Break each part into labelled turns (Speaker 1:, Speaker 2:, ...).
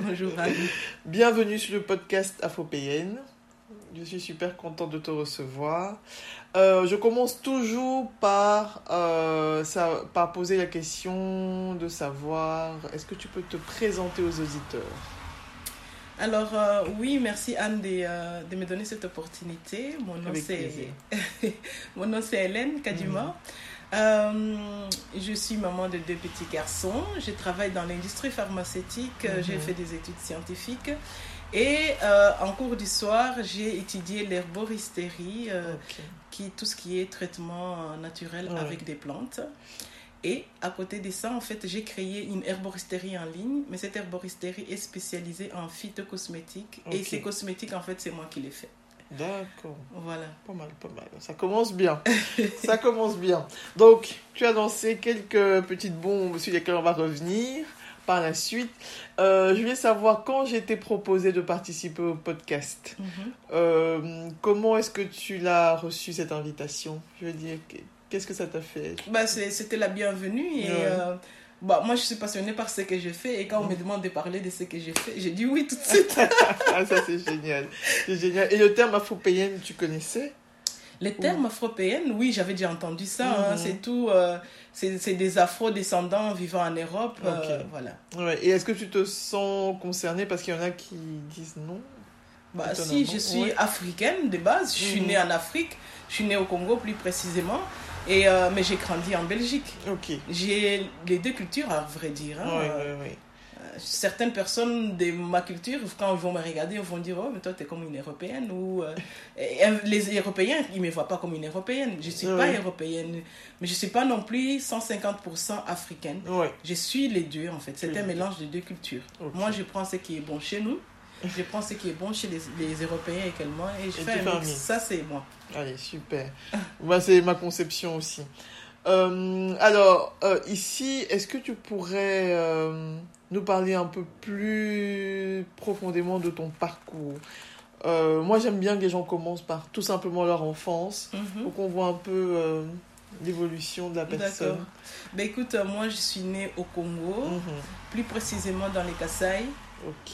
Speaker 1: Bonjour Annie.
Speaker 2: Bienvenue sur le podcast Afropéenne. Je suis super contente de te recevoir. Euh, je commence toujours par, euh, ça, par poser la question de savoir, est-ce que tu peux te présenter aux auditeurs?
Speaker 1: Alors euh, oui, merci Anne de, euh, de me donner cette opportunité. Mon nom c'est mon nom c'est Hélène Kadima.
Speaker 2: Mhm.
Speaker 1: Euh, je suis maman de deux petits garçons. Je travaille dans l'industrie pharmaceutique.
Speaker 2: Mhm.
Speaker 1: J'ai fait des études scientifiques. Et euh, en cours du soir, j'ai étudié l'herboristerie, euh,
Speaker 2: Ok.
Speaker 1: qui tout ce qui est traitement euh, naturel
Speaker 2: Ouais.
Speaker 1: avec des plantes. Et à côté de ça, en fait, j'ai créé une herboristerie en ligne, mais cette herboristerie est spécialisée en phytocosmétiques. Et
Speaker 2: Ok.
Speaker 1: ces cosmétiques, en fait, c'est moi qui les fais.
Speaker 2: D'accord.
Speaker 1: Voilà.
Speaker 2: Pas mal, pas mal. Ça commence bien. Ça commence bien. Donc, tu as lancé quelques petites bombes sur lesquelles on va revenir par la suite. Euh, je voulais savoir quand j'ai été proposé de participer au podcast.
Speaker 1: Mhm.
Speaker 2: Euh, comment est-ce que tu l'as reçu cette invitation? Je veux dire, que- qu'est-ce que ça t'a fait?
Speaker 1: Bah, c'était la bienvenue. Et
Speaker 2: Ouais.
Speaker 1: euh, bah, moi, je suis passionnée par ce que je fais. Et quand on me demande de parler de ce que j'ai fait, j'ai dit oui tout de suite.
Speaker 2: Ah, ça c'est génial. C'est génial. Et le terme afropéenne, tu connaissais?
Speaker 1: Les termes afro-péennes, oui, j'avais déjà entendu ça. hein.
Speaker 2: Mhm.
Speaker 1: C'est tout. euh, c'est c'est des afro-descendants vivant en Europe. euh, voilà.
Speaker 2: Ouais. Et est-ce que tu te sens concernée? Parce qu'il y en a qui disent non
Speaker 1: Bah, si, je suis
Speaker 2: ouais.
Speaker 1: africaine de base. Je suis
Speaker 2: Mhm.
Speaker 1: née en Afrique. Je suis née au Congo plus précisément. Et, euh, mais j'ai grandi en Belgique. J'ai les deux cultures, à vrai dire. hein.
Speaker 2: Ouais,
Speaker 1: Euh,
Speaker 2: ouais, ouais.
Speaker 1: certaines personnes de ma culture, quand ils vont me regarder, ils vont dire Oh, mais toi, tu es comme une européenne. Ou, euh, euh, les Européens, ils ne me voient pas comme une européenne. Je ne suis pas européenne, mais je ne suis pas non plus 150% africaine. Je suis les deux, en fait. C'est
Speaker 2: Oui.
Speaker 1: un mélange de deux cultures. Moi, je prends ce qui est bon chez nous. Je prends ce qui est bon chez les, les Européens également. Et je
Speaker 2: Et
Speaker 1: fais un mix. Ça, c'est moi.
Speaker 2: Allez, super. C'est ma conception aussi. Euh, alors, euh, ici, est-ce que tu pourrais euh, nous parler un peu plus profondément de ton parcours? Moi, j'aime bien que les gens commencent par tout simplement leur enfance,
Speaker 1: Mhm.
Speaker 2: pour qu'on voit un peu l'évolution de la
Speaker 1: D'accord.
Speaker 2: personne.
Speaker 1: Ben, écoute, moi, je suis née au Congo,
Speaker 2: Mhm.
Speaker 1: plus précisément dans les Kasaï.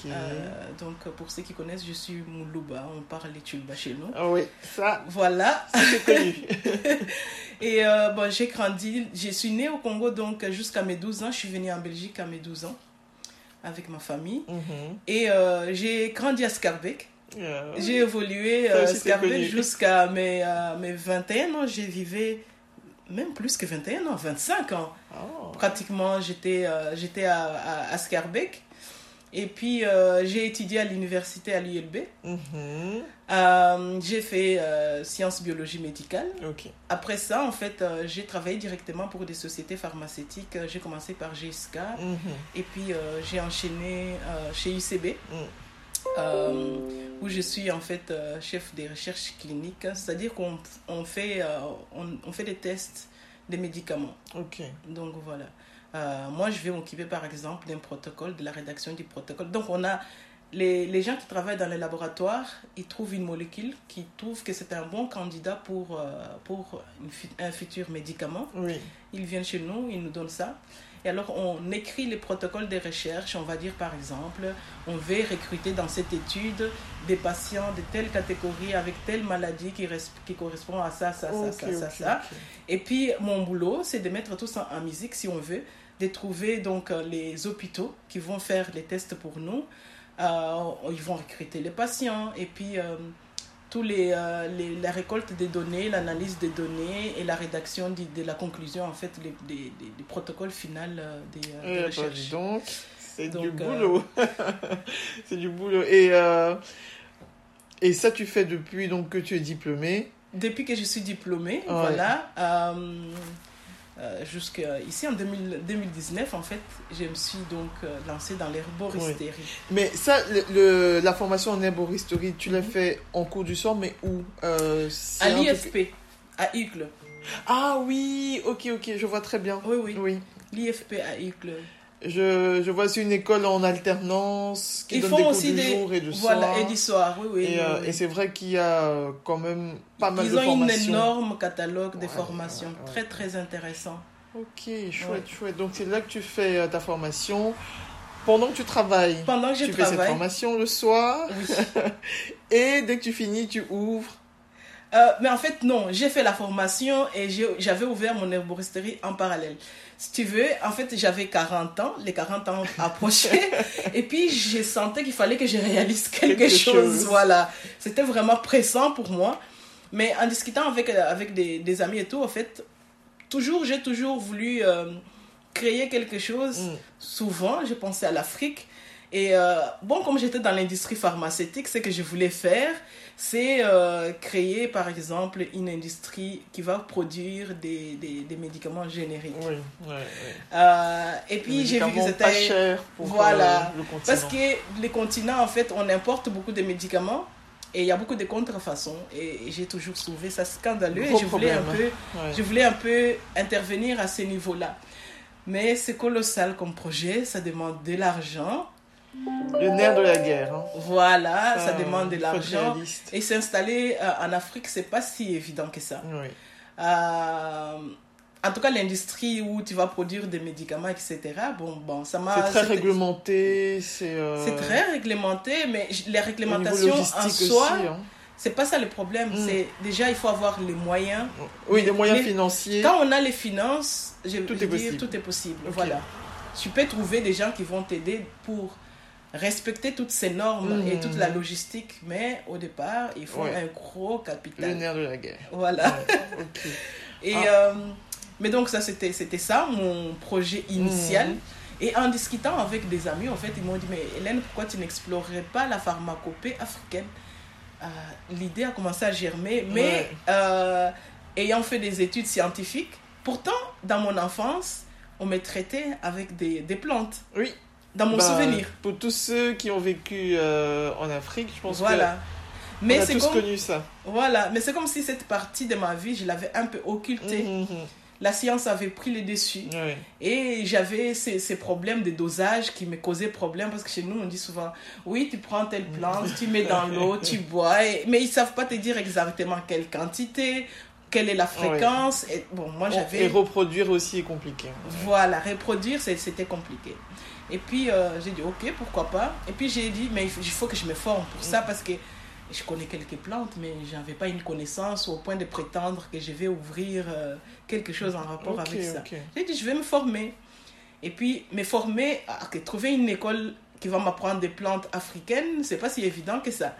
Speaker 1: Euh, donc, pour ceux qui connaissent, je suis Moulouba. On parle les Tulba chez nous.
Speaker 2: Ah oui, ça,
Speaker 1: Voilà.
Speaker 2: c'est connu.
Speaker 1: Et euh, bon, j'ai grandi. Je suis née au Congo, donc jusqu'à mes 12 ans. Je suis venue en Belgique à mes 12 ans avec ma famille.
Speaker 2: Mhm.
Speaker 1: Et euh, j'ai grandi à Scarbeck.
Speaker 2: Euh,
Speaker 1: J'ai évolué Scarbeck
Speaker 2: connu.
Speaker 1: jusqu'à mes, mes 21 ans. J'ai vivé même plus que 21 ans, 25 ans.
Speaker 2: oh.
Speaker 1: Pratiquement, j'étais j'étais à, à, à Scarbeck. Et puis, euh, j'ai étudié à l'université à l'ULB.
Speaker 2: Mhm.
Speaker 1: Euh, j'ai fait euh, sciences biologie médicale. Après ça, en fait, euh, j'ai travaillé directement pour des sociétés pharmaceutiques. J'ai commencé par GSK
Speaker 2: Mhm.
Speaker 1: et puis j'ai enchaîné chez UCB,
Speaker 2: Mm.
Speaker 1: où je suis en fait chef des recherches cliniques. C'est-à-dire qu'on on fait, on, on fait des tests des médicaments. Donc voilà. Euh, moi, je vais m'occuper par exemple d'un protocole, de la rédaction du protocole. Donc on a les, les gens qui travaillent dans les laboratoires, ils trouvent une molécule qui trouvent que c'est un bon candidat pour, euh, pour une un futur médicament.
Speaker 2: Oui.
Speaker 1: Ils viennent chez nous, ils nous donnent ça. Et alors, on écrit les protocoles de recherche. On va dire, par exemple, on veut recruter dans cette étude des patients de telle catégorie avec telle maladie qui, res- qui correspond à ça, ça, ça, ça, ça. Et puis, mon boulot, c'est de mettre tout ça en musique, si on veut, de trouver donc euh, les hôpitaux qui vont faire les tests pour nous, ils vont recruter les patients et puis tous les, les, la récolte des données, l'analyse des données et la rédaction de, de la conclusion, en fait, des, des, des protocoles finaux des, des
Speaker 2: Eh, bah,
Speaker 1: recherches.
Speaker 2: donc, c'est du
Speaker 1: euh,
Speaker 2: boulot. c'est du boulot. Et, euh, et ça, tu fais depuis donc, que tu es diplômé?
Speaker 1: Depuis que je suis diplômée, voilà, euh, euh, jusqu'ici en 2000 2019, en fait, je me suis donc euh, lancée dans l'herboristerie.
Speaker 2: Mais ça, le, le- la formation en herboristerie, tu l'as fait en cours du soir, mais où Euh,
Speaker 1: À
Speaker 2: truc-
Speaker 1: l'IFP, à Hucle.
Speaker 2: Ah oui, ok, ok, je vois très bien.
Speaker 1: Oui, oui,
Speaker 2: Oui.
Speaker 1: l'IFP à Hucle.
Speaker 2: Je, je vois c'est une école en alternance qui
Speaker 1: Ils
Speaker 2: donne
Speaker 1: font
Speaker 2: des cours
Speaker 1: aussi
Speaker 2: du
Speaker 1: des.
Speaker 2: jour et du
Speaker 1: voilà,
Speaker 2: soir.
Speaker 1: et du soir, oui, oui.
Speaker 2: Et,
Speaker 1: oui,
Speaker 2: euh,
Speaker 1: oui.
Speaker 2: et c'est vrai qu'il y a euh, quand même pas mal
Speaker 1: Ils
Speaker 2: de
Speaker 1: ont une
Speaker 2: formations.
Speaker 1: énorme catalogue de formations,
Speaker 2: ouais, ouais.
Speaker 1: très très intéressant.
Speaker 2: Ok, chouette, chouette. Donc c'est là que tu fais euh, ta formation. Pendant que tu travailles,
Speaker 1: Pendant que je
Speaker 2: tu fais cette formation le soir.
Speaker 1: oui.
Speaker 2: Et dès que tu finis, tu ouvres.
Speaker 1: Euh, mais en fait, non, j'ai fait la formation et j'avais ouvert mon herboristerie en parallèle. Si tu veux, en fait, j'avais 40 ans, les 40 ans approchaient, et puis j'ai senti qu'il fallait que je réalise quelque,
Speaker 2: Quelque
Speaker 1: chose.
Speaker 2: chose.
Speaker 1: Voilà, c'était vraiment pressant pour moi. Mais en discutant avec, euh, avec des, des amis et tout, en fait, toujours, j'ai toujours voulu euh, créer quelque chose.
Speaker 2: Mm.
Speaker 1: Souvent, je pensais à l'Afrique. Et euh, bon, comme j'étais dans l'industrie pharmaceutique, ce que je voulais faire, c'est euh, créer, par exemple, une industrie qui va produire des, des, des médicaments génériques.
Speaker 2: Oui, ouais.
Speaker 1: Euh, et puis, j'ai vu que
Speaker 2: Médicaments pas
Speaker 1: c'était...
Speaker 2: cher pour
Speaker 1: Voilà.
Speaker 2: le continent.
Speaker 1: Parce que les continents, en fait, on importe beaucoup de médicaments et il y a beaucoup de contrefaçons. Et j'ai toujours trouvé ça scandaleux
Speaker 2: Gros
Speaker 1: et je voulais, un peu,
Speaker 2: Ouais.
Speaker 1: je voulais un peu intervenir à ce niveau-là. Mais c'est colossal comme projet, ça demande de l'argent.
Speaker 2: Le nerf de la guerre. hein.
Speaker 1: Voilà, ça, demande de l'argent. Et s'installer euh, en Afrique, c'est pas si évident que ça.
Speaker 2: Oui.
Speaker 1: Euh, en tout cas, l'industrie où tu vas produire des médicaments, etc. Bon, bon, ça m'a.
Speaker 2: C'est très réglementé. C'est euh,
Speaker 1: C'est très réglementé, mais les réglementations en soi,
Speaker 2: aussi. hein.
Speaker 1: c'est pas ça le problème.
Speaker 2: Mm.
Speaker 1: C'est déjà il faut avoir les moyens.
Speaker 2: Oui, les moyens financiers.
Speaker 1: Quand on a les finances, je
Speaker 2: Tout
Speaker 1: je
Speaker 2: est
Speaker 1: dire, tout est possible. Voilà. Tu peux trouver des gens qui vont t'aider pour respecter toutes ces normes et toute la logistique, mais au départ, il faut
Speaker 2: Ouais.
Speaker 1: un gros
Speaker 2: Le
Speaker 1: capital.
Speaker 2: nerf de la guerre.
Speaker 1: Voilà.
Speaker 2: Ouais, ok.
Speaker 1: Et
Speaker 2: Ah.
Speaker 1: euh, mais donc ça c'était c'était ça mon projet initial.
Speaker 2: Mhm.
Speaker 1: Et en discutant avec des amis, en fait, ils m'ont dit mais Hélène, pourquoi tu n'explorerais pas la pharmacopée africaine? Euh, L'idée a commencé à germer, mais
Speaker 2: Ouais.
Speaker 1: euh, ayant fait des études scientifiques, pourtant dans mon enfance, on me traitait avec des, des plantes.
Speaker 2: Oui.
Speaker 1: Dans mon
Speaker 2: Bah,
Speaker 1: souvenir.
Speaker 2: Pour tous ceux qui ont vécu euh, en Afrique, je pense
Speaker 1: Voilà.
Speaker 2: que
Speaker 1: Mais
Speaker 2: on a
Speaker 1: c'est
Speaker 2: tous
Speaker 1: comme
Speaker 2: connu ça.
Speaker 1: voilà, mais c'est comme si cette partie de ma vie, je l'avais un peu occultée.
Speaker 2: Mhm,
Speaker 1: La science avait pris le dessus. Et j'avais ces, ces problèmes de dosage qui me causaient problème parce que chez nous, on dit souvent oui, tu prends telle plante, tu mets dans l'eau, tu bois, et- mais ils savent pas te dire exactement quelle quantité, quelle est la fréquence. Et bon, moi
Speaker 2: Et
Speaker 1: j'avais.
Speaker 2: reproduire aussi est compliqué.
Speaker 1: Voilà, reproduire, c'est- c'était compliqué. Et puis euh, j'ai dit ok, pourquoi pas. Et puis j'ai dit mais il faut, que je me forme pour ça parce que je connais quelques plantes, mais j'avais pas une connaissance au point de prétendre que je vais ouvrir euh, quelque chose en rapport avec ça. J'ai dit, je vais me former. Et puis, me former, à, que trouver une école qui va m'apprendre des plantes africaines, c'est pas si évident que ça.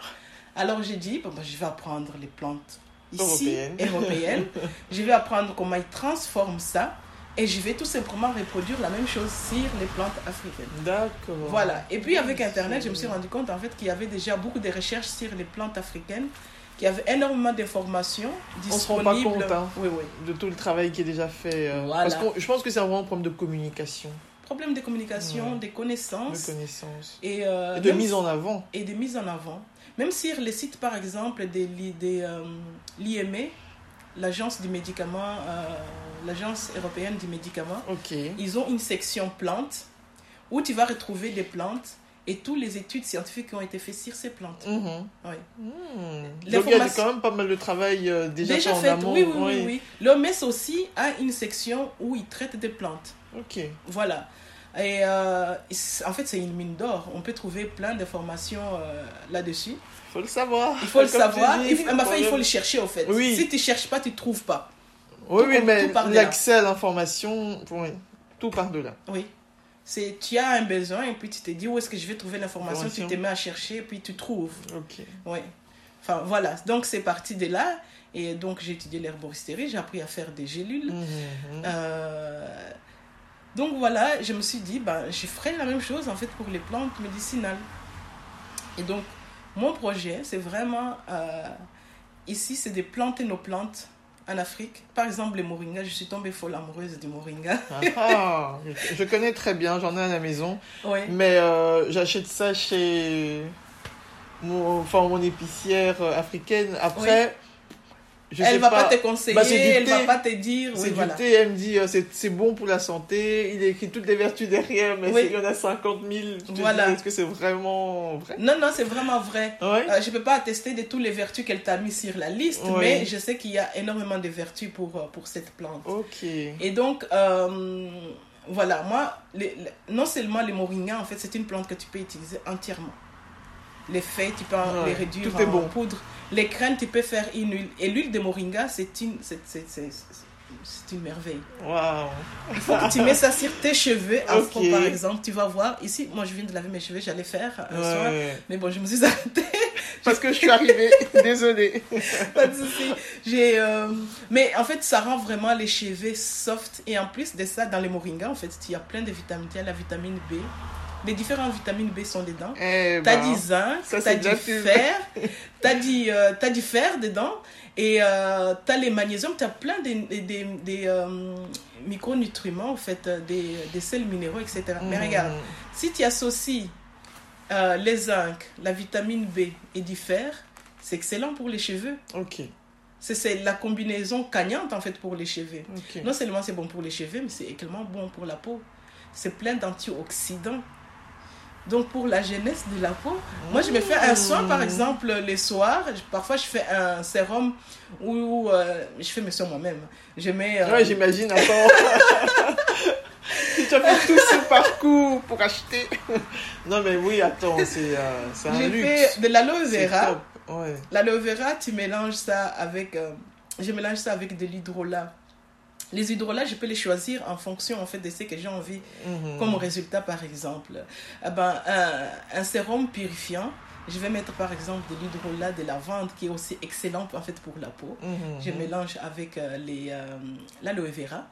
Speaker 1: Alors j'ai dit, bon, ben, je vais apprendre les plantes ici,
Speaker 2: Européennes.
Speaker 1: européennes. je vais apprendre comment ils transforment ça. Et je vais tout simplement reproduire la même chose sur les plantes africaines.
Speaker 2: D'accord.
Speaker 1: Voilà. Et puis avec Internet, je me suis rendu compte en fait qu'il y avait déjà beaucoup de recherches sur les plantes africaines, qu'il y avait énormément d'informations
Speaker 2: On se rend pas
Speaker 1: disponibles.
Speaker 2: compte, hein.
Speaker 1: Oui, oui.
Speaker 2: De tout le travail qui est déjà fait. euh,
Speaker 1: Voilà.
Speaker 2: Parce que je pense que c'est vraiment un problème de communication,
Speaker 1: Problème de communication,
Speaker 2: Ouais.
Speaker 1: des
Speaker 2: de
Speaker 1: connaissances. Et, euh,
Speaker 2: Et de mise
Speaker 1: si-
Speaker 2: en avant.
Speaker 1: et de mise en avant. Même sur les sites, par exemple, de euh, l'IME, l'agence du médicament, euh, l'agence européenne du médicament,
Speaker 2: Ok.
Speaker 1: ils ont une section plantes où tu vas retrouver des plantes et toutes les études scientifiques qui ont été faites sur ces plantes.
Speaker 2: Mhm.
Speaker 1: Oui. Les
Speaker 2: Donc il y a quand même pas mal de travail euh, déjà,
Speaker 1: Déjà
Speaker 2: fait en amont.
Speaker 1: oui, oui, oui, oui. L'OMS aussi a une section où ils traitent des plantes.
Speaker 2: Ok.
Speaker 1: Voilà. Et euh, en fait, c'est une mine d'or. On peut trouver plein d'informations euh, là-dessus.
Speaker 2: Faut le savoir.
Speaker 1: Il faut le savoir.
Speaker 2: dis,
Speaker 1: Il faut, enfin, il faut
Speaker 2: le-
Speaker 1: chercher, au fait.
Speaker 2: Oui.
Speaker 1: Si tu ne cherches pas, tu ne trouves pas.
Speaker 2: Oui,
Speaker 1: tout
Speaker 2: oui, mais l'accès à l'information, oui, tout par-delà.
Speaker 1: Oui. C'est tu as un besoin et puis tu te dis où est-ce que je vais trouver l'information, tu te mets à chercher et puis tu trouves.
Speaker 2: Ok.
Speaker 1: Oui. Enfin voilà, donc c'est parti de là. Et donc j'ai étudié l'herboristerie, j'ai appris à faire des gélules.
Speaker 2: Mhm.
Speaker 1: Euh, donc voilà, je me suis dit, ben, je ferai la même chose en fait pour les plantes médicinales. Et donc, mon projet, c'est vraiment, euh, ici, c'est de planter nos plantes en Afrique. Par exemple, les moringas, je suis tombée folle amoureuse du moringa.
Speaker 2: Ah, ah, je- connais très bien, j'en ai à la maison.
Speaker 1: Oui,
Speaker 2: Mais euh, j'achète ça chez mon, enfin, mon épicière euh, africaine. Après, je
Speaker 1: elle va pas, te conseiller,
Speaker 2: Bah,
Speaker 1: elle
Speaker 2: thé.
Speaker 1: va pas te dire,
Speaker 2: C'est
Speaker 1: oui,
Speaker 2: du
Speaker 1: voilà.
Speaker 2: thé, elle me dit euh, c'est bon pour la santé, il écrit toutes les vertus derrière, mais
Speaker 1: Oui.
Speaker 2: il y en a 50 000. Tu te
Speaker 1: Voilà.
Speaker 2: Est-ce que c'est vraiment vrai?
Speaker 1: Non, non, c'est vraiment vrai.
Speaker 2: Ouais.
Speaker 1: Euh, je peux pas attester de toutes les vertus qu'elle t'a mis sur la liste, mais je sais qu'il y a énormément de vertus pour, euh, pour cette plante.
Speaker 2: Ok.
Speaker 1: Et donc, euh, voilà, moi, les- les- non seulement les moringas, en fait, c'est une plante que tu peux utiliser entièrement. Les feuilles, tu peux en-
Speaker 2: Ouais,
Speaker 1: les réduire
Speaker 2: tout
Speaker 1: en
Speaker 2: est bon.
Speaker 1: poudre. Les graines, tu peux faire une huile. Et l'huile de moringa, c'est une, c'est, c'est, c'est- c'est une merveille.
Speaker 2: Waouh.
Speaker 1: Il faut que tu mets ça sur tes cheveux, afro
Speaker 2: Ok.
Speaker 1: par exemple. Tu vas voir, ici, moi, je viens de laver mes cheveux, j'allais faire un soin.
Speaker 2: Ouais.
Speaker 1: Mais bon, je me suis arrêtée.
Speaker 2: Parce que je suis arrivée, désolée.
Speaker 1: Pas de souci. J'ai, euh, Mais en fait, ça rend vraiment les cheveux soft. Et en plus de ça, dans les moringas, en fait, il y a plein de vitamines. Il y a la vitamine B. Les différentes vitamines B sont dedans.
Speaker 2: Eh
Speaker 1: T'as
Speaker 2: ben,
Speaker 1: zinc, t'as du
Speaker 2: de la pub.
Speaker 1: fer, t'as euh, t'as du fer dedans. Et euh, t'as les magnésiums, t'as plein de, de- de- des, euh, micronutriments, en fait, euh, des, des sels minéraux, etc. Mais
Speaker 2: mhm.
Speaker 1: regarde, si tu associes les zinc, la vitamine B et du fer, c'est excellent pour les cheveux.
Speaker 2: Ok.
Speaker 1: C'est- C'est la combinaison gagnante en fait pour les cheveux. Non seulement c'est bon pour les cheveux, mais c'est également bon pour la peau. C'est plein d'antioxydants. Donc pour la jeunesse de la peau, moi je me fais un soin par
Speaker 2: Mmh.
Speaker 1: exemple les soirs. Parfois je fais un sérum où euh, je fais mes soins moi-même. Je mets. euh,
Speaker 2: Ouais, j'imagine, attends. si tu as fait tout ce parcours pour acheter. non, mais oui, attends, c'est euh, un
Speaker 1: j'ai
Speaker 2: luxe.
Speaker 1: fait de l'aloe vera.
Speaker 2: Ouais.
Speaker 1: L'aloe vera, tu mélanges ça avec. euh, je mélange ça avec de l'hydrolat. Les hydrolats, je peux les choisir en fonction en fait de ce que j'ai envie
Speaker 2: Mhm.
Speaker 1: Comme résultat, par exemple, eh ben, un, un sérum purifiant. Je vais mettre par exemple de l'hydrolat de lavande qui est aussi excellent en fait pour la peau.
Speaker 2: Mhm.
Speaker 1: Je mélange avec euh, les, euh, l'aloe vera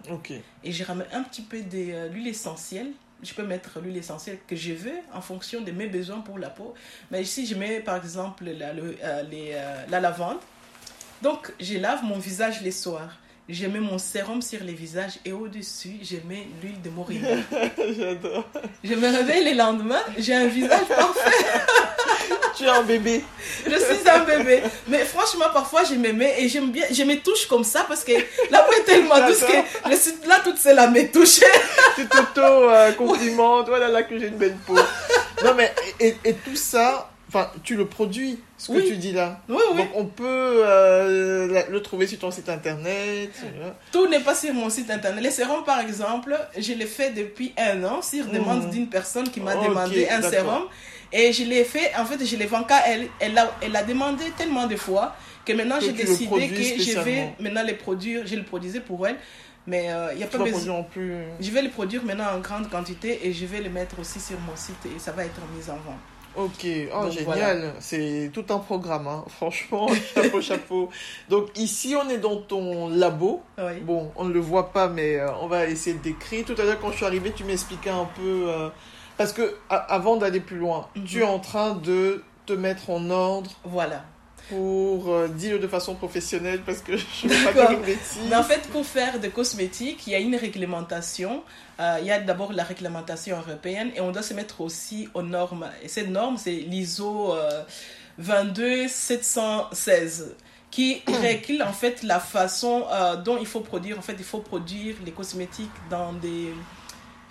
Speaker 1: et je ramène un petit peu de euh, l'huile essentielle. Je peux mettre l'huile essentielle que je veux en fonction de mes besoins pour la peau. Mais ici, je mets par exemple la, le- les, la lavande. Donc, je lave mon visage les soirs. Je mets mon sérum sur les visages et au-dessus, je mets l'huile de moringa.
Speaker 2: J'adore.
Speaker 1: Je me réveille le lendemain, j'ai un visage parfait.
Speaker 2: Tu es un bébé.
Speaker 1: Je suis un bébé. Mais franchement, parfois, je me mets et j'aime bien, je me touche comme ça parce que la peau est tellement douce que je suis là toute seule à me toucher.
Speaker 2: Tu t'auto-complimentes. Voilà là que j'ai une belle peau. Non, mais et, et tout ça, enfin, tu le produis, ce que
Speaker 1: Oui.
Speaker 2: tu dis là.
Speaker 1: Oui, oui.
Speaker 2: Donc on peut euh, le trouver sur ton site internet. euh,
Speaker 1: Tout n'est pas sur mon site internet. Les sérums, par exemple, je l'ai fait depuis un an sur demande
Speaker 2: Mhm.
Speaker 1: d'une personne qui m'a demandé un sérum. Et je l'ai fait, en fait, je l'ai vendu à elle. Elle a, elle a demandé tellement de fois que maintenant j'ai décidé que je vais maintenant les produire. Je le produisais pour elle. Mais il n'y a
Speaker 2: Tu
Speaker 1: pas besoin.
Speaker 2: plus.
Speaker 1: Je vais les produire maintenant en grande quantité et je vais les mettre aussi sur mon site et ça va être mis en vente.
Speaker 2: Ok, oh,
Speaker 1: Donc,
Speaker 2: génial, c'est tout un programme, hein. franchement, chapeau, chapeau. Donc ici, on est dans ton labo.
Speaker 1: Oui.
Speaker 2: Bon, on ne le voit pas, mais euh, on va essayer de décrire. Tout à l'heure, quand je suis arrivée, tu m'expliquais un peu... euh, parce que avant d'aller plus loin,
Speaker 1: Mhm.
Speaker 2: tu es en train de te mettre en ordre
Speaker 1: Voilà.
Speaker 2: Pour euh, dire de façon professionnelle, parce que je ne veux pas dire une bêtise.
Speaker 1: Mais en fait, pour faire des cosmétiques, il y a une réglementation. Euh, il y a d'abord la réglementation européenne et on doit se mettre aussi aux normes. Et cette norme, c'est l'ISO euh, 22716 qui règle en fait la façon euh, dont il faut produire. En fait, il faut produire les cosmétiques dans des...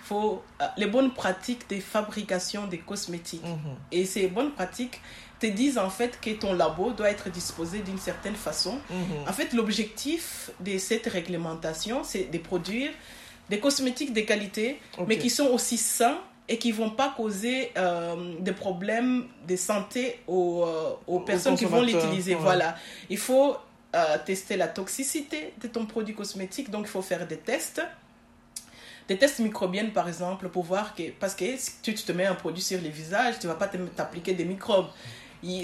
Speaker 1: faut, euh, les bonnes pratiques de fabrication des cosmétiques.
Speaker 2: Mhm.
Speaker 1: Et ces bonnes pratiques te disent en fait que ton labo doit être disposé d'une certaine façon.
Speaker 2: Mhm.
Speaker 1: En fait, l'objectif de cette réglementation, c'est de produire des cosmétiques de qualité, mais qui sont aussi sains et qui vont pas causer euh, des problèmes de santé aux, euh, aux personnes qui vont l'utiliser.
Speaker 2: ouais.
Speaker 1: Voilà. Il faut euh, tester la toxicité de ton produit cosmétique, donc il faut faire des tests. des tests microbiennes par exemple pour voir que parce que si tu te mets un produit sur les visages, tu vas pas t'appliquer des microbes.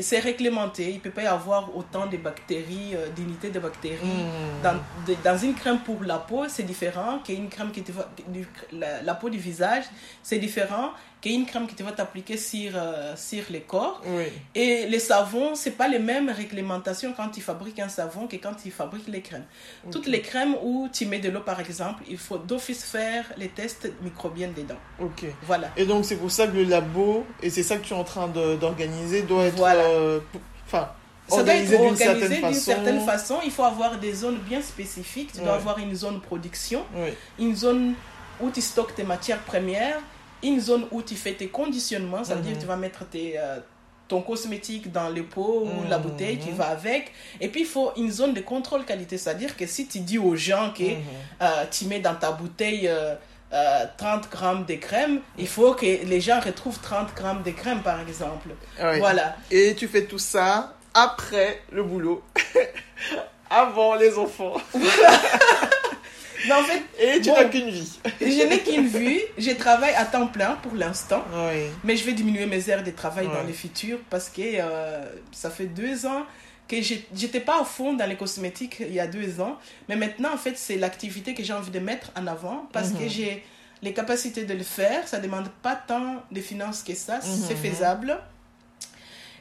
Speaker 1: C'est réglementé, il peut pas y avoir autant de bactéries, euh, d'unités de bactéries.
Speaker 2: Hmm.
Speaker 1: Dans, de- dans une crème pour la peau, c'est différent qu'une crème qui te la peau du visage, c'est différent qu'une crème qui te va t'appliquer sur, euh, sur les corps.
Speaker 2: Oui.
Speaker 1: Et les savons, c'est pas les mêmes réglementations quand tu fabriques un savon que quand tu fabriques les crèmes. Toutes les crèmes où tu mets de l'eau par exemple, il faut d'office faire les tests microbiens dedans.
Speaker 2: Ok.
Speaker 1: Voilà.
Speaker 2: Et donc, c'est pour ça que le labo, et c'est ça que tu es en train d'organiser, doit être.
Speaker 1: Voilà.
Speaker 2: euh, Enfin,
Speaker 1: Ça doit être
Speaker 2: organisé d'une certaine façon.
Speaker 1: certaine façon. Il faut avoir des zones bien spécifiques. Tu dois
Speaker 2: Ouais.
Speaker 1: avoir une zone production, une zone où tu stockes tes matières premières, une zone où tu fais tes conditionnements, ça veut dire
Speaker 2: Mhm.
Speaker 1: que tu vas mettre tes, euh, ton cosmétique dans le pot ou la
Speaker 2: Mhm.
Speaker 1: bouteille qui va avec. Et puis il faut une zone de contrôle qualité, c'est-à-dire que si tu dis aux gens que
Speaker 2: Mhm.
Speaker 1: euh, tu mets dans ta bouteille euh, euh, 30 grammes de crème, il faut que les gens retrouvent 30 grammes de crème par exemple.
Speaker 2: Oui.
Speaker 1: Voilà.
Speaker 2: Et tu fais tout ça après le boulot. Avant les enfants.
Speaker 1: Mais en fait,
Speaker 2: Et tu
Speaker 1: Bon.
Speaker 2: n'as qu'une vie.
Speaker 1: je n'ai qu'une vue, je travaille à temps plein pour l'instant.
Speaker 2: Oui.
Speaker 1: Mais je vais diminuer mes heures de travail dans le futur parce que euh, ça fait deux ans que j'étais pas à fond dans les cosmétiques il y a deux ans. Mais maintenant, en fait, c'est l'activité que j'ai envie de mettre en avant parce que
Speaker 2: Mhm.
Speaker 1: j'ai les capacités de le faire. Ça demande pas tant de finances que ça. C'est
Speaker 2: Mhm.
Speaker 1: faisable.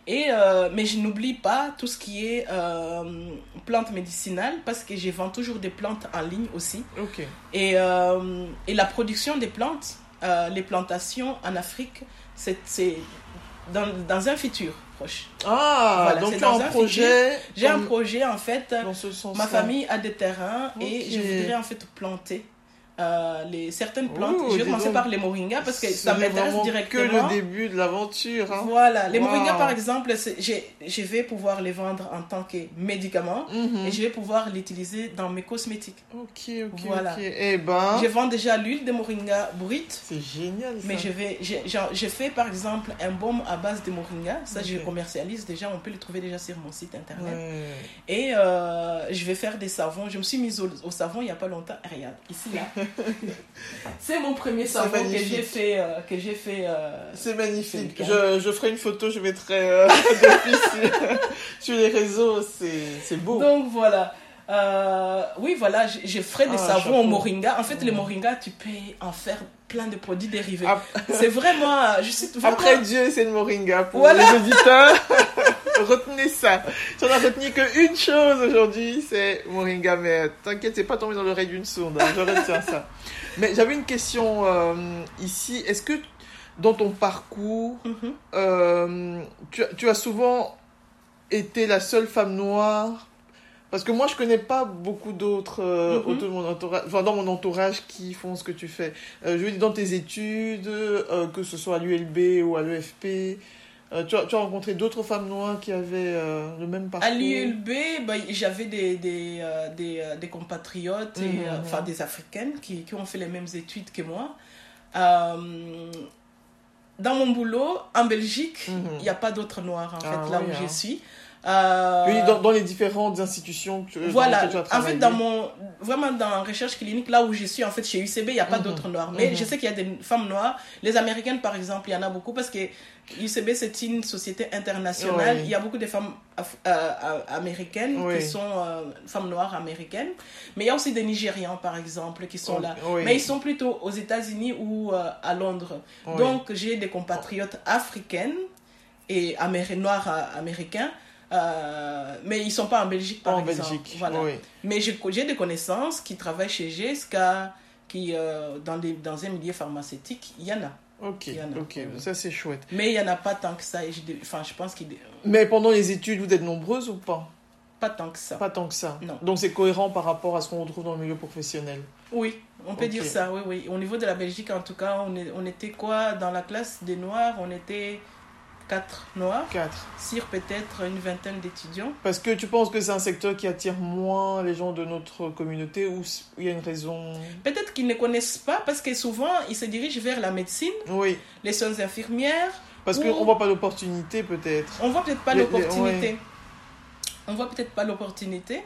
Speaker 1: Et, euh, mais je n'oublie pas tout ce qui est euh, plantes médicinales parce que je vends toujours des plantes en ligne aussi. Et, euh, et la production des plantes, euh, les plantations en Afrique, c'est dans, dans un futur proche.
Speaker 2: Ah,
Speaker 1: Voilà,
Speaker 2: donc
Speaker 1: dans
Speaker 2: un projet.
Speaker 1: J'ai un projet en fait.
Speaker 2: Dans ce sens
Speaker 1: Ma famille a des terrains et je voudrais en fait planter euh, les, certaines plantes.
Speaker 2: Ouh,
Speaker 1: je vais commencer
Speaker 2: donc.
Speaker 1: par les moringas parce que ça m'intéresse directement.
Speaker 2: que le début de l'aventure. Hein.
Speaker 1: Voilà, les
Speaker 2: Wow.
Speaker 1: moringas par exemple, je vais pouvoir les vendre en tant que médicament
Speaker 2: Mhm.
Speaker 1: et je vais pouvoir l'utiliser dans mes cosmétiques.
Speaker 2: Ok, ok,
Speaker 1: Voilà.
Speaker 2: ok. Eh ben,
Speaker 1: Je vends déjà l'huile de moringa brute.
Speaker 2: c'est génial ça.
Speaker 1: Mais je vais, j'ai- fait par exemple un baume à base de moringa. Ça, je
Speaker 2: Ok.
Speaker 1: le commercialise déjà. On peut le trouver déjà sur mon site internet.
Speaker 2: Ouais.
Speaker 1: Et euh, je vais faire des savons. Je me suis mise au, au savon il n'y a pas longtemps. Regarde, ici là. C'est mon premier
Speaker 2: C'est
Speaker 1: savon que j'ai fait. euh, que j'ai fait euh,
Speaker 2: C'est magnifique. Je, je ferai une photo, je mettrai euh, sur, les réseaux. C'est c'est beau.
Speaker 1: Donc voilà. Euh, oui, voilà, je, ferai des
Speaker 2: Ah,
Speaker 1: savons au moringa. En fait, les
Speaker 2: Mhm.
Speaker 1: moringas, tu peux en faire plein de produits dérivés. C'est vraiment. Je suis vraiment-
Speaker 2: Après Dieu, c'est le moringa. Pour
Speaker 1: Voilà.
Speaker 2: les auditeurs, retenez ça. Si on a retenu qu'une chose aujourd'hui, c'est moringa. Mais t'inquiète, c'est pas tombé dans l'oreille d'une sourde. hein. Je retiens ça. Mais j'avais une question euh, ici. Est-ce que dans ton parcours,
Speaker 1: Mhm.
Speaker 2: euh, tu, as- tu as souvent été la seule femme noire? Parce que moi, je connais pas beaucoup d'autres euh,
Speaker 1: Mhm.
Speaker 2: autour de mon entourage, enfin, dans mon entourage qui font ce que tu fais. Je veux dire, dans tes études, que ce soit à l'ULB ou à l'EFP, euh, tu, as, tu as rencontré d'autres femmes noires qui avaient euh, le même parcours?
Speaker 1: À l'ULB, bah, j'avais des, des, euh, des, des compatriotes, et,
Speaker 2: Mhm, mhm.
Speaker 1: enfin des Africaines qui, qui ont fait les mêmes études que moi. Dans mon boulot, en Belgique, il
Speaker 2: Mhm.
Speaker 1: n'y a pas d'autres noirs, en
Speaker 2: Ah
Speaker 1: fait, là
Speaker 2: oui,
Speaker 1: où
Speaker 2: hein.
Speaker 1: je suis. Euh,
Speaker 2: Oui, dans, dans les différentes institutions que,
Speaker 1: voilà,
Speaker 2: tu as
Speaker 1: en fait, dans mon, vraiment dans la recherche clinique, là où je suis, en fait, chez UCB, il n'y a pas
Speaker 2: Mhm.
Speaker 1: d'autres noirs. Mais
Speaker 2: Mhm.
Speaker 1: je sais qu'il y a des femmes noires. Les américaines, par exemple, il y en a beaucoup parce que UCB, c'est une société internationale.
Speaker 2: Oui.
Speaker 1: Il y a beaucoup de femmes af- euh, euh, américaines
Speaker 2: Oui.
Speaker 1: qui sont euh, femmes noires américaines. Mais il y a aussi des Nigérians, par exemple, qui sont
Speaker 2: Oh,
Speaker 1: là.
Speaker 2: oui.
Speaker 1: Mais ils sont plutôt aux États-Unis ou euh, à Londres.
Speaker 2: Oui.
Speaker 1: Donc, j'ai des compatriotes africaines et améri- noirs euh, américains. Euh, mais ils sont pas en Belgique, par
Speaker 2: en
Speaker 1: exemple.
Speaker 2: Belgique.
Speaker 1: Voilà.
Speaker 2: Oui.
Speaker 1: Mais j'ai des connaissances qui travaillent chez GSK, qui, euh, dans, des, dans un milieu pharmaceutique, il y en a.
Speaker 2: Ok,
Speaker 1: Il y en a,
Speaker 2: ok,
Speaker 1: oui,
Speaker 2: ça c'est chouette.
Speaker 1: Mais il n'y en a pas tant que ça. Et je, enfin, je pense qu'il
Speaker 2: Mais pendant les études, vous êtes nombreuses ou pas?
Speaker 1: Pas tant que ça.
Speaker 2: Pas tant que ça.
Speaker 1: Non.
Speaker 2: Donc c'est cohérent par rapport à ce qu'on retrouve dans le milieu professionnel?
Speaker 1: Oui, on peut dire ça, oui, oui. Au niveau de la Belgique, en tout cas, on, est, on était quoi Dans la classe des Noirs, on était quatre Noirs,
Speaker 2: 4.
Speaker 1: sur peut-être une vingtaine d'étudiants.
Speaker 2: Parce que tu penses que c'est un secteur qui attire moins les gens de notre communauté ou il y a une raison?
Speaker 1: Peut-être qu'ils ne connaissent pas parce que souvent, ils se dirigent vers la médecine,
Speaker 2: Oui,
Speaker 1: les soins infirmières.
Speaker 2: parce
Speaker 1: Ou-
Speaker 2: qu'on voit pas d'opportunité peut-être.
Speaker 1: On voit peut-être pas
Speaker 2: les-
Speaker 1: l'opportunité. On voit peut-être pas l'opportunité.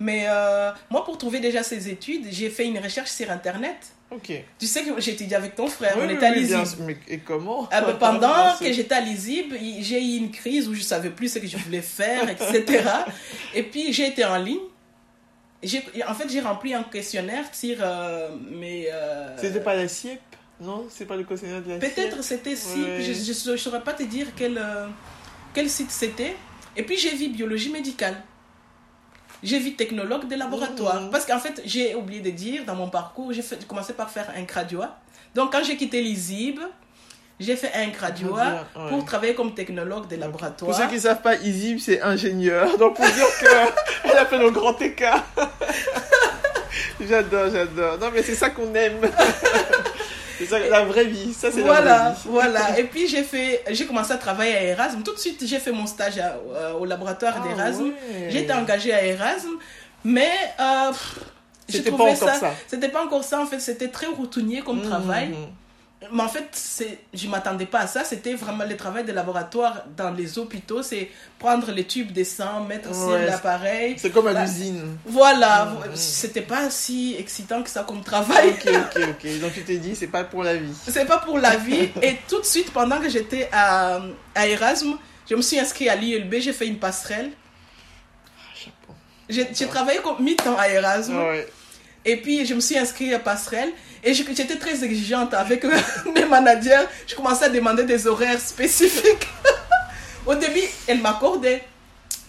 Speaker 1: Mais euh, moi, pour trouver déjà ces études, j'ai fait une recherche sur Internet.
Speaker 2: Ok.
Speaker 1: Tu sais que j'ai étudié avec ton frère,
Speaker 2: Oui,
Speaker 1: on était à l'ISIB.
Speaker 2: et comment
Speaker 1: Ah pendant que j'étais à l'ISIB, j'ai eu une crise où je savais plus ce que je voulais faire, etc. Et puis j'ai été en ligne. En fait, j'ai rempli un questionnaire sur euh, mes. euh,
Speaker 2: C'était pas la SIEP Non, c'est pas le questionnaire de la SIEP?
Speaker 1: Peut-être c'était
Speaker 2: Ouais.
Speaker 1: je ne saurais pas te dire quel, euh, quel site c'était. Et puis j'ai vu biologie médicale. J'ai vu technologue de laboratoire.
Speaker 2: Mhm.
Speaker 1: Parce qu'en fait, j'ai oublié de dire dans mon parcours, j'ai commencé par faire un graduat. Donc quand j'ai quitté l'ISIB, j'ai fait un graduat
Speaker 2: ouais.
Speaker 1: pour travailler comme technologue de
Speaker 2: Pour
Speaker 1: laboratoire.
Speaker 2: ceux qui ne savent pas, Izib, c'est ingénieur. Donc, pour dire qu'elle a fait le grand écart. j'adore, j'adore. Non, mais c'est ça qu'on aime. c'est ça, la vraie vie. Ça, c'est la
Speaker 1: Voilà,
Speaker 2: vraie vie.
Speaker 1: voilà. Et puis j'ai fait, j'ai commencé à travailler à Erasme. Tout de suite, j'ai fait mon stage à- euh, au laboratoire
Speaker 2: Ah,
Speaker 1: d'Erasme.
Speaker 2: ouais.
Speaker 1: J'ai été engagée à Erasme, mais euh,
Speaker 2: C'était pas encore ça.
Speaker 1: C'était pas encore ça, en fait, c'était très routinier comme travail. Mais en fait, c'est, je m'attendais pas à ça. C'était vraiment le travail de laboratoire dans les hôpitaux. C'est prendre les tubes de sang, mettre sur
Speaker 2: Ouais,
Speaker 1: l'appareil.
Speaker 2: C'est comme à l'usine.
Speaker 1: Voilà,
Speaker 2: Mhm.
Speaker 1: c'était pas si excitant que ça comme travail.
Speaker 2: Ok, ok, ok. Donc, tu t'es dit, c'est pas pour la vie.
Speaker 1: C'est pas pour la vie. Et tout de suite, pendant que j'étais à, à Erasme, je me suis inscrite à l'ILB, j'ai fait une passerelle.
Speaker 2: Ah.
Speaker 1: J'ai, travaillé comme mi-temps à Erasme.
Speaker 2: Ouais.
Speaker 1: Et puis, je me suis inscrite à Passerelle. Et j'étais très exigeante avec mes managers. Je commençais à demander des horaires spécifiques. Au début, elle m'accordait.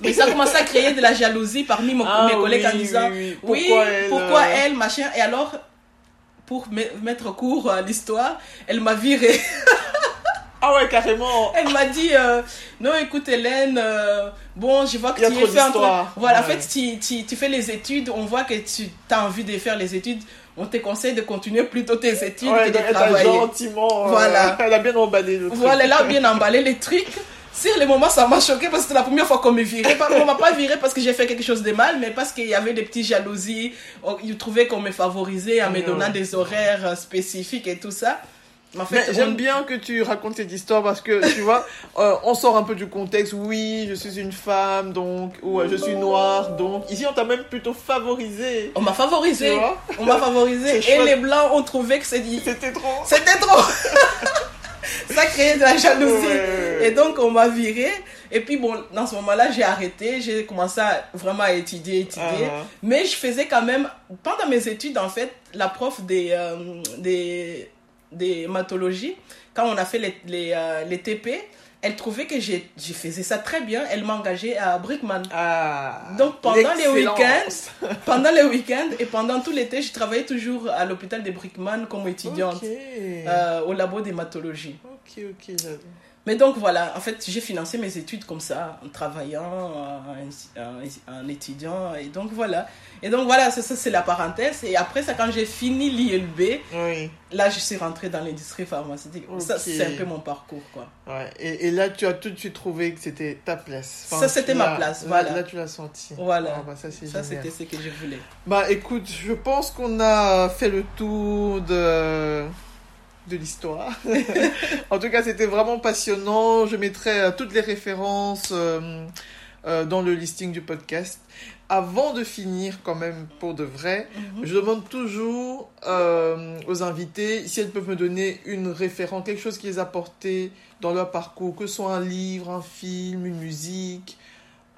Speaker 1: Mais ça a commencé à créer de la jalousie parmi mon-
Speaker 2: Ah,
Speaker 1: mes collègues
Speaker 2: oui,
Speaker 1: en disant
Speaker 2: oui, oui.
Speaker 1: Oui,
Speaker 2: Pourquoi elle,
Speaker 1: pourquoi
Speaker 2: euh,
Speaker 1: elle, machin. Et alors, pour me- mettre court à l'histoire, elle m'a virée.
Speaker 2: Ah ouais, carrément.
Speaker 1: Elle m'a dit euh, Non, écoute, Hélène, euh, bon, je vois que tu
Speaker 2: trop
Speaker 1: es fait entre.
Speaker 2: d'histoires.
Speaker 1: Voilà, en
Speaker 2: Ouais.
Speaker 1: fait, tu, tu, tu fais les études, on voit que tu as envie de faire les études. On te conseille de continuer plutôt tes études
Speaker 2: Ouais,
Speaker 1: que de travailler.
Speaker 2: gentiment. euh,
Speaker 1: Voilà.
Speaker 2: Elle a bien emballé le truc.
Speaker 1: Voilà, elle a bien emballé les trucs. Sur le moment, ça m'a choqué parce que c'était la première fois qu'on me virait. On m'a pas viré parce que j'ai fait quelque chose de mal, mais parce qu'il y avait des petites jalousies. Oh, Ils trouvaient qu'on me favorisait en me donnant des horaires spécifiques et tout ça. En fait,
Speaker 2: j'aime
Speaker 1: on-
Speaker 2: bien que tu racontes cette histoire parce que tu vois, euh, on sort un peu du contexte. Oui, je suis une femme, donc, ou euh, je suis noire, donc. Ici, on t'a même plutôt favorisé.
Speaker 1: on m'a favorisé. On m'a favorisé. Et les blancs ont trouvé que c'est dit.
Speaker 2: C'était trop.
Speaker 1: C'était trop Ça créait de la jalousie.
Speaker 2: Ouais.
Speaker 1: Et donc, on m'a viré. Et puis, bon, dans ce moment-là, j'ai arrêté. J'ai commencé à vraiment à étudier, étudier.
Speaker 2: Uh-huh.
Speaker 1: Mais je faisais quand même, pendant mes études, en fait, la prof des, euh, des, des hématologies, quand on a fait les, les, euh, les TP, elle trouvait que je faisais ça très bien. Elle m'a engagé à Brickman.
Speaker 2: Ah.
Speaker 1: Donc, pendant les week-ends, pendant les week-ends et pendant tout l'été, je travaillais toujours à l'hôpital de Brickman comme étudiante euh, au labo d'hématologie.
Speaker 2: Ok, ok.
Speaker 1: Mais donc voilà, en fait, j'ai financé mes études comme ça, en travaillant, en, en- étudiant, et donc voilà. Et donc voilà, ça, ça, c'est la parenthèse. Et après ça, quand j'ai fini l'ILB,
Speaker 2: Oui.
Speaker 1: là, je suis rentrée dans l'industrie pharmaceutique. Ça, c'est un peu mon parcours, quoi.
Speaker 2: Ouais. Et, et là, tu as tout de suite trouvé que c'était ta place.
Speaker 1: Ça, c'était ma place,
Speaker 2: là-
Speaker 1: voilà.
Speaker 2: Là, tu l'as senti.
Speaker 1: Voilà.
Speaker 2: Ah, bah, ça,
Speaker 1: c'était ce que je voulais.
Speaker 2: Bah écoute, je pense qu'on a fait le tour de, de l'histoire. en tout cas, c'était vraiment passionnant. Je mettrai euh, toutes les références euh, euh, dans le listing du podcast. Avant de finir, quand même, pour de vrai,
Speaker 1: Mhm.
Speaker 2: je demande toujours euh, aux invités si elles peuvent me donner une référence, quelque chose qui les a portés dans leur parcours, que ce soit un livre, un film, une musique,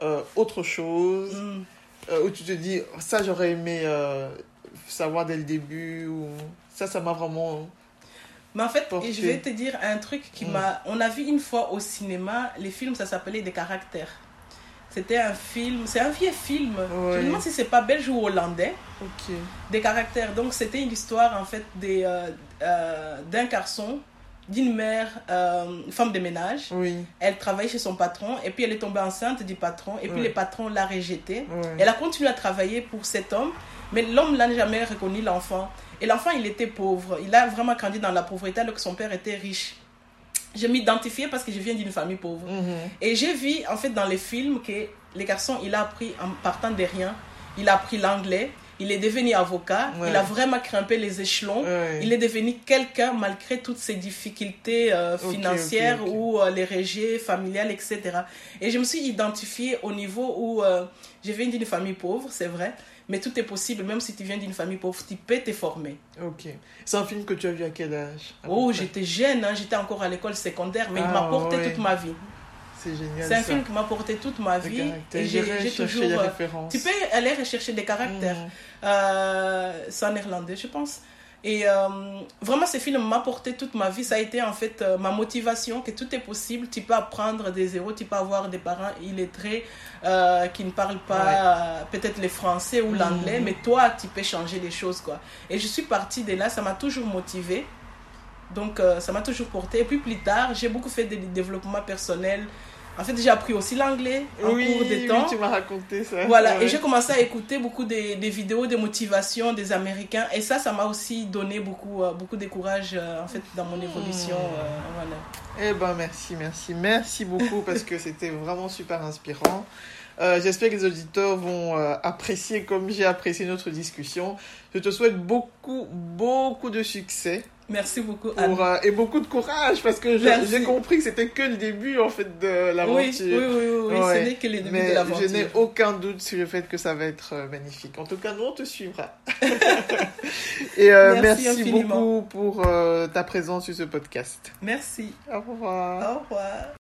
Speaker 2: euh, autre chose
Speaker 1: Mm.
Speaker 2: euh, où tu te dis ça j'aurais aimé savoir dès le début ou ça ça m'a vraiment
Speaker 1: Mais en fait,
Speaker 2: Porté.
Speaker 1: je vais te dire un truc qui
Speaker 2: Mm.
Speaker 1: m'a. On a vu une fois au cinéma, les films, ça s'appelait Des caractères. C'était un film, c'est un vieux film. Je
Speaker 2: Ouais.
Speaker 1: me demande si c'est pas belge ou hollandais. Des caractères. Donc, c'était une histoire en fait euh, euh, d'un garçon, d'une mère, euh, femme de ménage.
Speaker 2: oui
Speaker 1: Elle travaillait chez son patron et puis elle est tombée enceinte du patron et puis
Speaker 2: Ouais.
Speaker 1: le patron l'a rejetée. Elle a continué à travailler pour cet homme, mais l'homme n'a jamais reconnu l'enfant. Et l'enfant, il était pauvre. Il a vraiment grandi dans la pauvreté alors que son père était riche. Je m'identifiais parce que je viens d'une famille pauvre.
Speaker 2: Mhm.
Speaker 1: Et j'ai vu, en fait, dans les films, que les garçons, il a appris, en partant de rien, il a appris l'anglais, il est devenu avocat,
Speaker 2: Ouais.
Speaker 1: il a vraiment grimpé les échelons,
Speaker 2: Ouais.
Speaker 1: il est devenu quelqu'un malgré toutes ses difficultés euh, financières ou euh, les régies familiales, etc. Et je me suis identifiée au niveau où euh, je viens d'une famille pauvre, c'est vrai, mais tout est possible, même si tu viens d'une famille pauvre, tu peux te former.
Speaker 2: Ok. C'est un film que tu as vu à quel âge à
Speaker 1: Oh, j'étais jeune, hein, j'étais encore à l'école secondaire, mais il
Speaker 2: Ah,
Speaker 1: m'a porté
Speaker 2: ouais.
Speaker 1: toute ma vie.
Speaker 2: C'est génial.
Speaker 1: C'est un
Speaker 2: ça.
Speaker 1: film qui m'a porté toute ma
Speaker 2: Le
Speaker 1: vie. Et j'ai toujours.
Speaker 2: les
Speaker 1: euh,
Speaker 2: références.
Speaker 1: Tu peux aller rechercher des caractères. Euh, c'est en néerlandais, je pense. Et euh, vraiment, ce film m'a porté toute ma vie. Ça a été en fait euh, ma motivation que tout est possible. Tu peux apprendre des zéros, tu peux avoir des parents illettrés euh, qui ne parlent pas peut-être le français ou
Speaker 2: Mhm.
Speaker 1: l'anglais, mais toi, tu peux changer les choses. quoi. Et je suis partie de là, ça m'a toujours motivée. Donc, ça m'a toujours porté. Et puis plus tard, j'ai beaucoup fait de développement personnel. En fait, j'ai appris aussi l'anglais en
Speaker 2: oui,
Speaker 1: cours de
Speaker 2: oui,
Speaker 1: temps.
Speaker 2: tu m'as raconté ça.
Speaker 1: Voilà,
Speaker 2: Ouais.
Speaker 1: et j'ai commencé à écouter beaucoup des, des vidéos de motivation des Américains. Et ça, ça m'a aussi donné beaucoup, euh, beaucoup de courage euh, en fait, dans mon évolution. euh, voilà.
Speaker 2: Eh ben merci, merci, merci beaucoup parce que c'était vraiment super inspirant. Euh, J'espère que les auditeurs vont euh, apprécier comme j'ai apprécié notre discussion. Je te souhaite beaucoup, beaucoup de succès
Speaker 1: Merci beaucoup, Anne.
Speaker 2: pour, euh, et beaucoup de courage parce que je- j'ai compris que c'était que le début en fait de
Speaker 1: Oui,
Speaker 2: l'aventure.
Speaker 1: oui, oui, oui, oui,
Speaker 2: Ouais.
Speaker 1: ce n'est que le début
Speaker 2: Mais
Speaker 1: de
Speaker 2: je
Speaker 1: l'aventure.
Speaker 2: n'ai aucun doute sur le fait que ça va être magnifique. En tout cas, nous, on te suivra. Et euh,
Speaker 1: Merci
Speaker 2: merci,
Speaker 1: infiniment.
Speaker 2: beaucoup pour euh, ta présence sur ce podcast.
Speaker 1: Merci.
Speaker 2: Au revoir.
Speaker 1: Au revoir.